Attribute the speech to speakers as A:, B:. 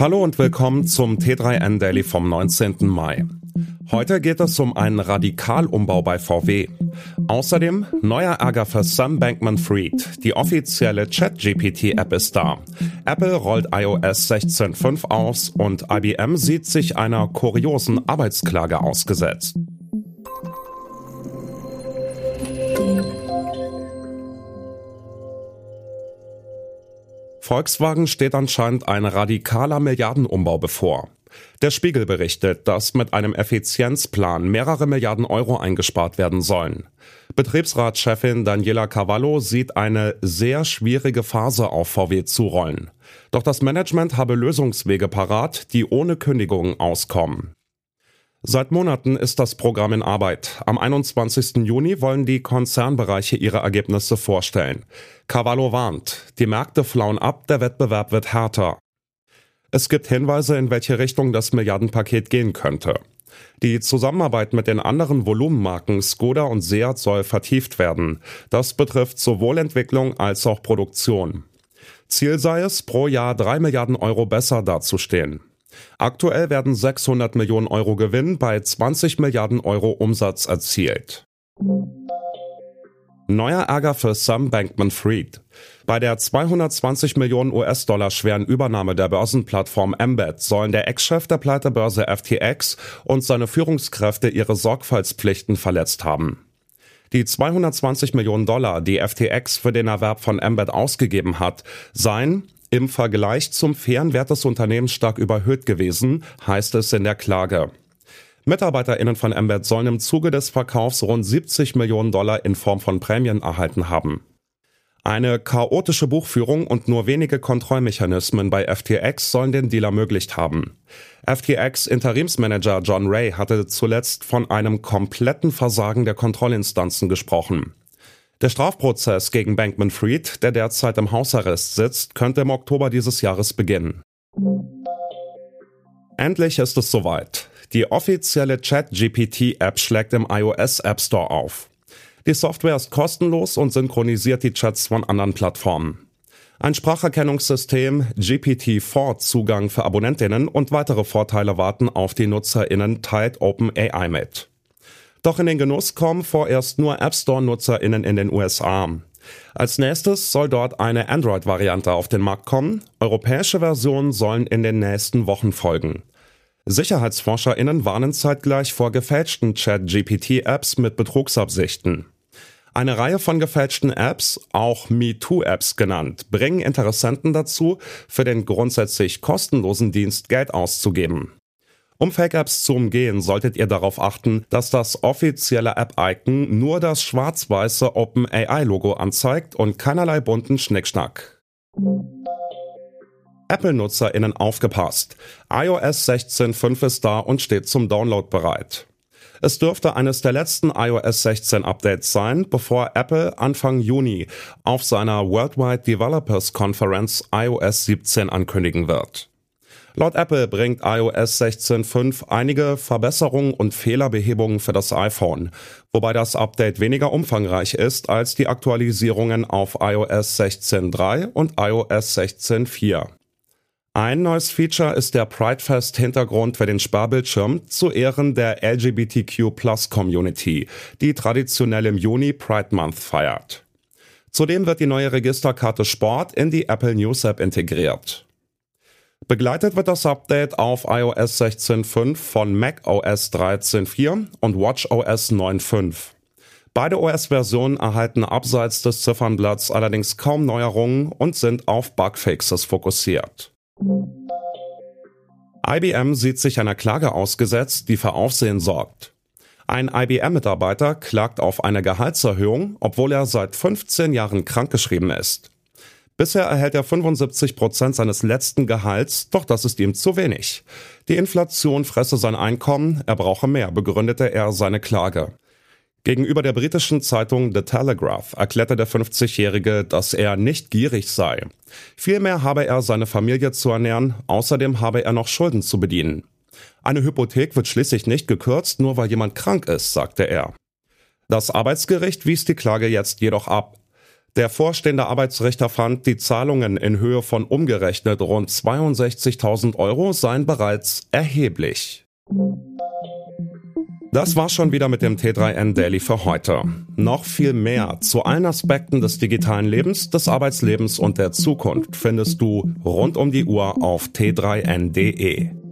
A: Hallo und willkommen zum T3N Daily vom 19. Mai. Heute geht es um einen Radikalumbau bei VW. Außerdem neuer Ärger für Sam Bankman-Fried. Die offizielle ChatGPT-App ist da. Apple rollt iOS 16.5 aus und IBM sieht sich einer kuriosen Arbeitsklage ausgesetzt. Volkswagen steht anscheinend ein radikaler Milliardenumbau bevor. Der Spiegel berichtet, dass mit einem Effizienzplan mehrere Milliarden Euro eingespart werden sollen. Betriebsratschefin Daniela Cavallo sieht eine sehr schwierige Phase auf VW zurollen. Doch das Management habe Lösungswege parat, die ohne Kündigungen auskommen. Seit Monaten ist das Programm in Arbeit. Am 21. Juni wollen die Konzernbereiche ihre Ergebnisse vorstellen. Cavallo warnt, die Märkte flauen ab, der Wettbewerb wird härter. Es gibt Hinweise, in welche Richtung das Milliardenpaket gehen könnte. Die Zusammenarbeit mit den anderen Volumenmarken Skoda und Seat soll vertieft werden. Das betrifft sowohl Entwicklung als auch Produktion. Ziel sei es, pro Jahr drei Milliarden Euro besser dazustehen. Aktuell werden 600 Millionen Euro Gewinn bei 20 Milliarden Euro Umsatz erzielt. Neuer Ärger für Sam Bankman-Fried. Bei der 220 Millionen US-Dollar schweren Übernahme der Börsenplattform Embed sollen der Ex-Chef der Pleitebörse FTX und seine Führungskräfte ihre Sorgfaltspflichten verletzt haben. Die 220 Millionen Dollar, die FTX für den Erwerb von Embed ausgegeben hat, seien im Vergleich zum fairen Wert des Unternehmens stark überhöht gewesen, heißt es in der Klage. MitarbeiterInnen von Embed sollen im Zuge des Verkaufs rund 70 Millionen Dollar in Form von Prämien erhalten haben. Eine chaotische Buchführung und nur wenige Kontrollmechanismen bei FTX sollen den Deal ermöglicht haben. FTX Interimsmanager John Ray hatte zuletzt von einem kompletten Versagen der Kontrollinstanzen gesprochen. Der Strafprozess gegen Bankman-Fried, der derzeit im Hausarrest sitzt, könnte im Oktober dieses Jahres beginnen. Endlich ist es soweit. Die offizielle ChatGPT-App schlägt im iOS App Store auf. Die Software ist kostenlos und synchronisiert die Chats von anderen Plattformen. Ein Spracherkennungssystem, GPT-4 Zugang für Abonnentinnen und weitere Vorteile warten auf die NutzerInnen teilt OpenAI mit. Doch in den Genuss kommen vorerst nur App Store-NutzerInnen in den USA. Als nächstes soll dort eine Android-Variante auf den Markt kommen. Europäische Versionen sollen in den nächsten Wochen folgen. SicherheitsforscherInnen warnen zeitgleich vor gefälschten Chat-GPT-Apps mit Betrugsabsichten. Eine Reihe von gefälschten Apps, auch MeToo-Apps genannt, bringen Interessenten dazu, für den grundsätzlich kostenlosen Dienst Geld auszugeben. Um Fake-Apps zu umgehen, solltet ihr darauf achten, dass das offizielle App-Icon nur das schwarz-weiße OpenAI-Logo anzeigt und keinerlei bunten Schnickschnack. Apple-NutzerInnen aufgepasst. iOS 16.5 ist da und steht zum Download bereit. Es dürfte eines der letzten iOS 16 Updates sein, bevor Apple Anfang Juni auf seiner Worldwide Developers Conference iOS 17 ankündigen wird. Laut Apple bringt iOS 16.5 einige Verbesserungen und Fehlerbehebungen für das iPhone, wobei das Update weniger umfangreich ist als die Aktualisierungen auf iOS 16.3 und iOS 16.4. Ein neues Feature ist der Pridefest-Hintergrund für den Sparbildschirm zu Ehren der LGBTQ Community, die traditionell im Juni Pride Month feiert. Zudem wird die neue Registerkarte Sport in die Apple News App integriert. Begleitet wird das Update auf iOS 16.5 von macOS 13.4 und watchOS 9.5. Beide OS-Versionen erhalten abseits des Ziffernblatts allerdings kaum Neuerungen und sind auf Bugfixes fokussiert. IBM sieht sich einer Klage ausgesetzt, die für Aufsehen sorgt. Ein IBM-Mitarbeiter klagt auf eine Gehaltserhöhung, obwohl er seit 15 Jahren krankgeschrieben ist. Bisher erhält er 75 Prozent seines letzten Gehalts, doch das ist ihm zu wenig. Die Inflation fresse sein Einkommen, er brauche mehr, begründete er seine Klage. Gegenüber der britischen Zeitung The Telegraph erklärte der 50-Jährige, dass er nicht gierig sei. Vielmehr habe er seine Familie zu ernähren, außerdem habe er noch Schulden zu bedienen. Eine Hypothek wird schließlich nicht gekürzt, nur weil jemand krank ist, sagte er. Das Arbeitsgericht wies die Klage jetzt jedoch ab. Der vorstehende Arbeitsrichter fand, die Zahlungen in Höhe von umgerechnet rund 62.000 Euro seien bereits erheblich. Das war schon wieder mit dem T3N Daily für heute. Noch viel mehr zu allen Aspekten des digitalen Lebens, des Arbeitslebens und der Zukunft findest du rund um die Uhr auf t3n.de.